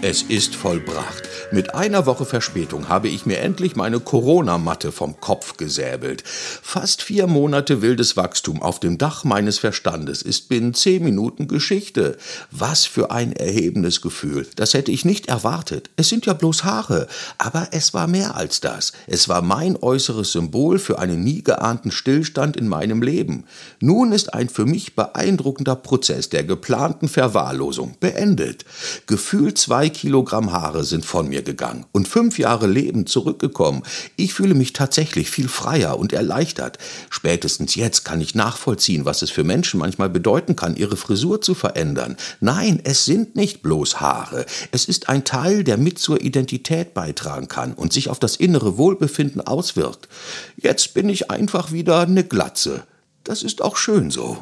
Es ist vollbracht. Mit einer Woche Verspätung habe ich mir endlich meine Corona-Matte vom Kopf gesäbelt. Fast vier Monate wildes Wachstum auf dem Dach meines Verstandes ist binnen zehn Minuten Geschichte. Was für ein erhebendes Gefühl. Das hätte ich nicht erwartet. Es sind ja bloß Haare. Aber es war mehr als das. Es war mein äußeres Symbol für einen nie geahnten Stillstand in meinem Leben. Nun ist ein für mich beeindruckender Prozess der geplanten Verwahrlosung beendet. Gefühlt zwei Zwei Kilogramm Haare sind von mir gegangen und fünf Jahre Leben zurückgekommen. Ich fühle mich tatsächlich viel freier und erleichtert. Spätestens jetzt kann ich nachvollziehen, was es für Menschen manchmal bedeuten kann, ihre Frisur zu verändern. Nein, es sind nicht bloß Haare. Es ist ein Teil, der mit zur Identität beitragen kann und sich auf das innere Wohlbefinden auswirkt. Jetzt bin ich einfach wieder eine Glatze. Das ist auch schön so.